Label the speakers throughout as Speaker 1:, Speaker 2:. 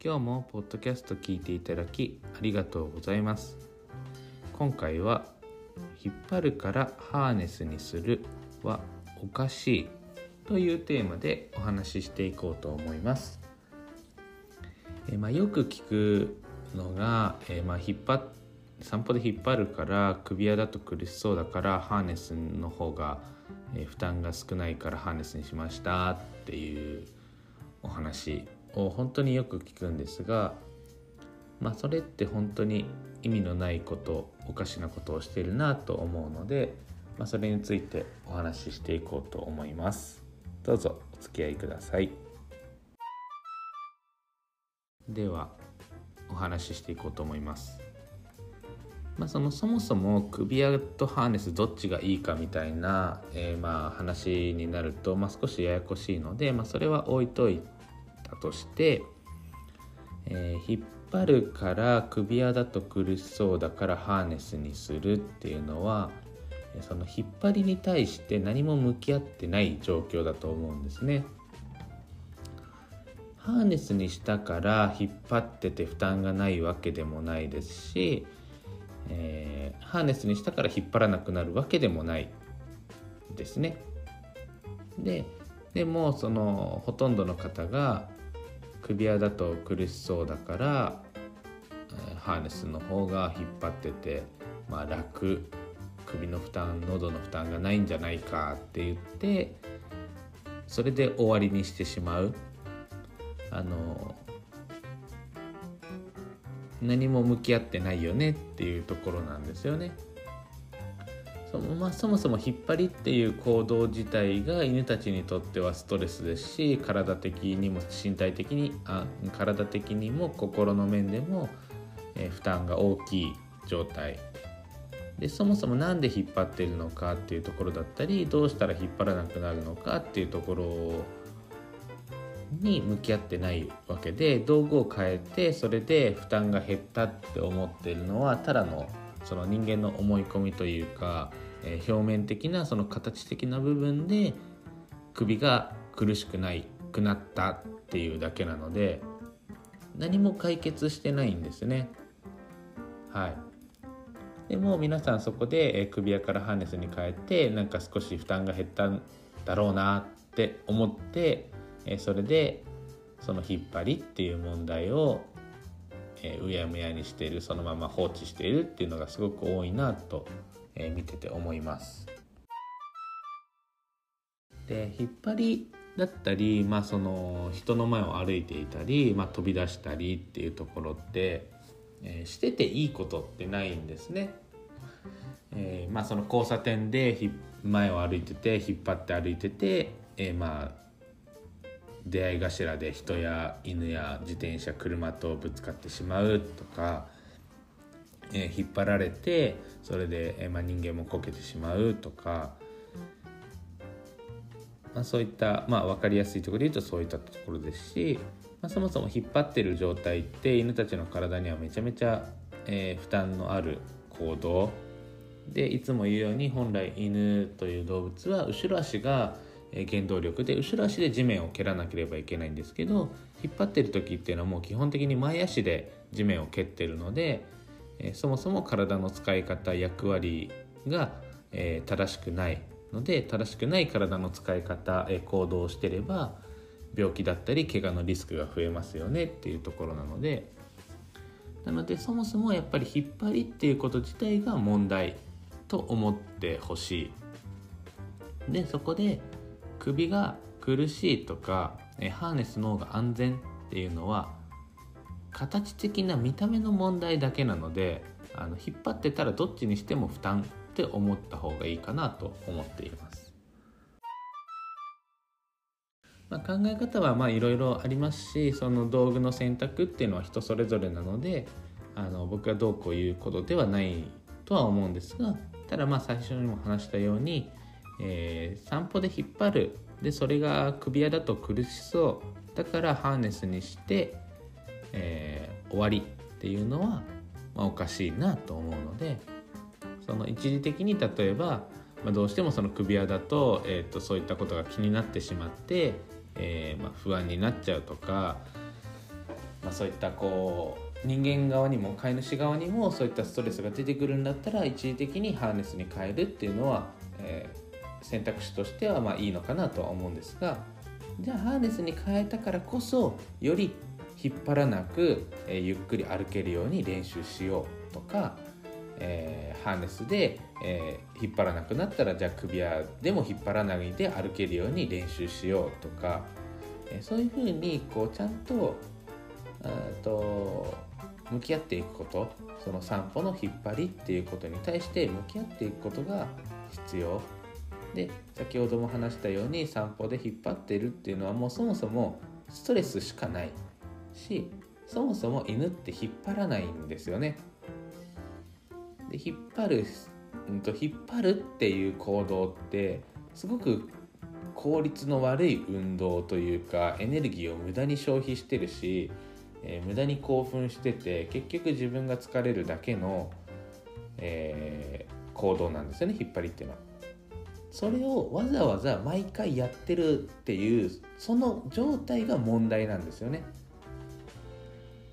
Speaker 1: 今日もポッドキャスト聞いていただきありがとうございます。今回は引っ張るからハーネスにするはおかしいというテーマでお話ししていこうと思います。え、まあ、よく聞くのが、え、まあ、引っ張散歩で引っ張るから首輪だと苦しそうだからハーネスの方が、え、負担が少ないからハーネスにしましたっていうお話を本当によく聞くんですが、まあ、それって本当に意味のないことおかしなことをしているなと思うので、まあ、それについてお話ししていこうと思います。どうぞお付き合いください。ではお話ししていこうと思います。まあ、そのそもそも首輪とハーネスどっちがいいかみたいな、えー、まあ話になると、まあ、少しややこしいので、まあ、それは置いといたとして、えー、引っ張るから首輪だと苦しそうだからハーネスにするっていうのはその引っ張りに対して何も向き合ってない状況だと思うんですね。ハーネスにしたから引っ張ってて負担がないわけでもないですし、えー、ハーネスにしたから引っ張らなくなるわけでもないですね。ででもそのほとんどの方が首輪だと苦しそうだから、ハーネスの方が引っ張ってて、まあ、楽首の負担喉の負担がないんじゃないかって言ってそれで終わりにしてしまうあの何も向き合ってないよねっていうところなんですよね。そまあ、そもそも引っ張りっていう行動自体が犬たちにとってはストレスですし体的にも身体的にあ体的にも心の面でも、え、負担が大きい状態。でそもそも何で引っ張ってるのかっていうところだったりどうしたら引っ張らなくなるのかっていうところに向き合ってないわけで道具を変えてそれで負担が減ったって思ってるのはただのその人間の思い込みというか、えー、表面的なその形的な部分で首が苦しくないくなったっていうだけなので何も解決してないんですね。はいでも皆さんそこで首輪からハーネスに変えてなんか少し負担が減ったんだろうなって思ってえそれでその引っ張りっていう問題を、えうやむやにしているそのまま放置しているっていうのがすごく多いなと、え見てて思います。で引っ張りだったり、まあ、その人の前を歩いていたり、まあ、飛び出したりっていうところって、えー、してていいことってないんですね。えー、まあ、その交差点で前を歩いてて引っ張って歩いてて、えー、まあ出会い頭で人や犬や自転車車とぶつかってしまうとか、えー、引っ張られてそれで、えー、まあ、人間もこけてしまうとか、まあ、そういった、まあ、分かりやすいところで言うとそういったところですし、まあ、そもそも引っ張ってる状態って犬たちの体にはめちゃめちゃ、えー、負担のある行動でいつも言うように本来犬という動物は後ろ足が原動力で後ろ足で地面を蹴らなければいけないんですけど引っ張ってる時っていうのはもう基本的に前足で地面を蹴ってるので、そもそも体の使い方役割が、正しくないので正しくない体の使い方、行動をしてれば病気だったり怪我のリスクが増えますよねっていうところなのでなのでそもそもやっぱり引っ張りっていうこと自体が問題と思ってほしい。でそこで首が苦しいとかハーネスの方が安全っていうのは形的な見た目の問題だけなのであの引っ張ってたらどっちにしても負担って思った方がいいかなと思っています。まあ、考え方はいろいろありますしその道具の選択っていうのは人それぞれなのであの僕がどうこういうことではないとは思うんですがただまあ最初にも話したように、えー、散歩で引っ張る。でそれが首輪だと苦しそう。だからハーネスにして、えー、終わりっていうのは、まあ、おかしいなと思うのでその一時的に例えば、まあ、どうしてもその首輪だと,、えーと、そういったことが気になってしまって、えー、まあ、不安になっちゃうとか、まあ、そういったこう人間側にも飼い主側にもそういったストレスが出てくるんだったら一時的にハーネスに変えるっていうのは、えー、選択肢としてはまあいいのかなとは思うんですがじゃあハーネスに変えたからこそより引っ張らなく、え、ゆっくり歩けるように練習しようとか、えー、ハーネスで、えー、引っ張らなくなったらじゃあ首輪でも引っ張らないで歩けるように練習しようとか、えそういうふうにこうちゃんとと向き合っていくことその散歩の引っ張りっていうことに対して向き合っていくことが必要で先ほども話したように散歩で引っ張ってるっていうのはもうそもそもストレスしかないしそもそも犬って引っ張らないんですよね。で引っ張る、うんと、引っ張るっていう行動ってすごく効率の悪い運動というかエネルギーを無駄に消費してるし、えー、無駄に興奮してて結局自分が疲れるだけの、えー、行動なんですよね引っ張りっていうのは。それをわざわざ毎回やってるっていうその状態が問題なんですよね。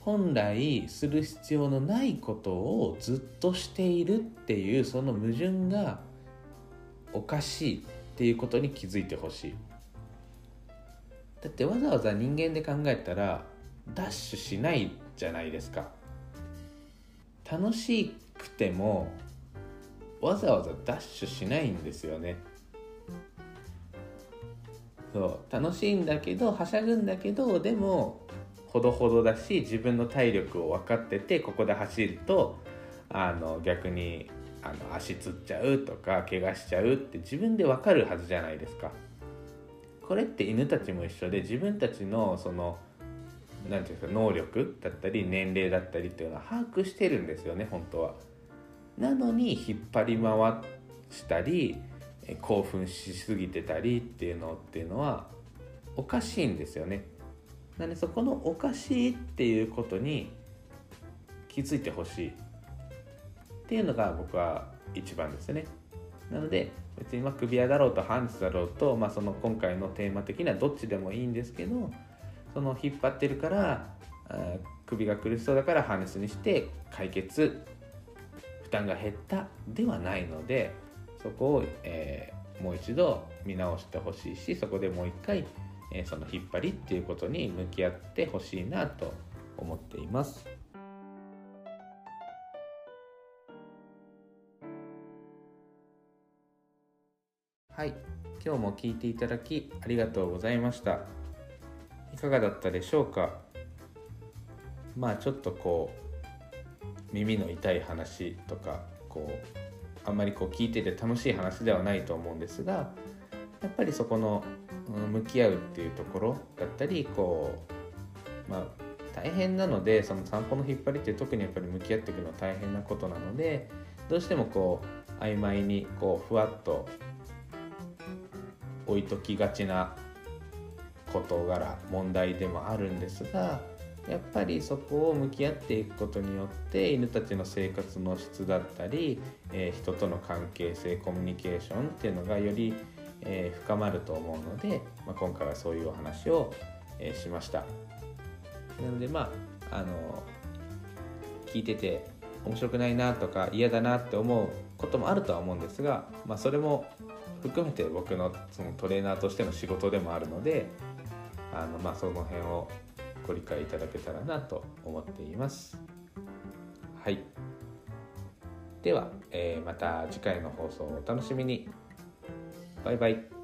Speaker 1: 本来する必要のないことをずっとしているっていうその矛盾がおかしいっていうことに気づいてほしいだってわざわざ人間で考えたらダッシュしないじゃないですか楽しくてもわざわざダッシュしないんですよねそう楽しいんだけどはしゃぐんだけどでもほどほどだし自分の体力を分かっててここで走るとあの逆にあの足つっちゃうとか怪我しちゃうって自分で分かるはずじゃないですか。これって犬たちも一緒で自分たちのその何て言うんですか能力だったり年齢だったりっていうのは把握してるんですよね本当は。なのに引っ張り回したり興奮しすぎてたりっていうのっていうのはおかしいんですよね。なのでそこのおかしいっていうことに気づいてほしいっていうのが僕は一番ですねなので別にま首輪だろうとハンズだろうと、まあ、その今回のテーマ的にはどっちでもいいんですけどその引っ張ってるから首が苦しそうだからハーネスにして解決負担が減ったではないのでそこを、えー、もう一度見直してほしいしそこでもう一回えその引っ張りっていうことに向き合ってほしいなと思っています。はい、今日も聞いていただきありがとうございました。いかがだったでしょうか？まあちょっとこう耳の痛い話とかこうあんまりこう聞いてて楽しい話ではないと思うんですがやっぱりそこの向き合うっていうところだったりこうまあ大変なのでその散歩の引っ張りって特にやっぱり向き合っていくのは大変なことなのでどうしてもこう曖昧にこうふわっと置いときがちな事柄問題でもあるんですがやっぱりそこを向き合っていくことによって犬たちの生活の質だったり、えー、人との関係性コミュニケーションっていうのがよりえー、深まると思うので、まあ、今回はそういうお話を、えー、しました。なのでまああの聞いてて面白くないなとか嫌だなって思うこともあるとは思うんですが、まあ、それも含めて僕のそのトレーナーとしての仕事でもあるのであの、まあ、その辺をご理解いただけたらなと思っています。はい、では、えー、また次回の放送をお楽しみに。バイバイ。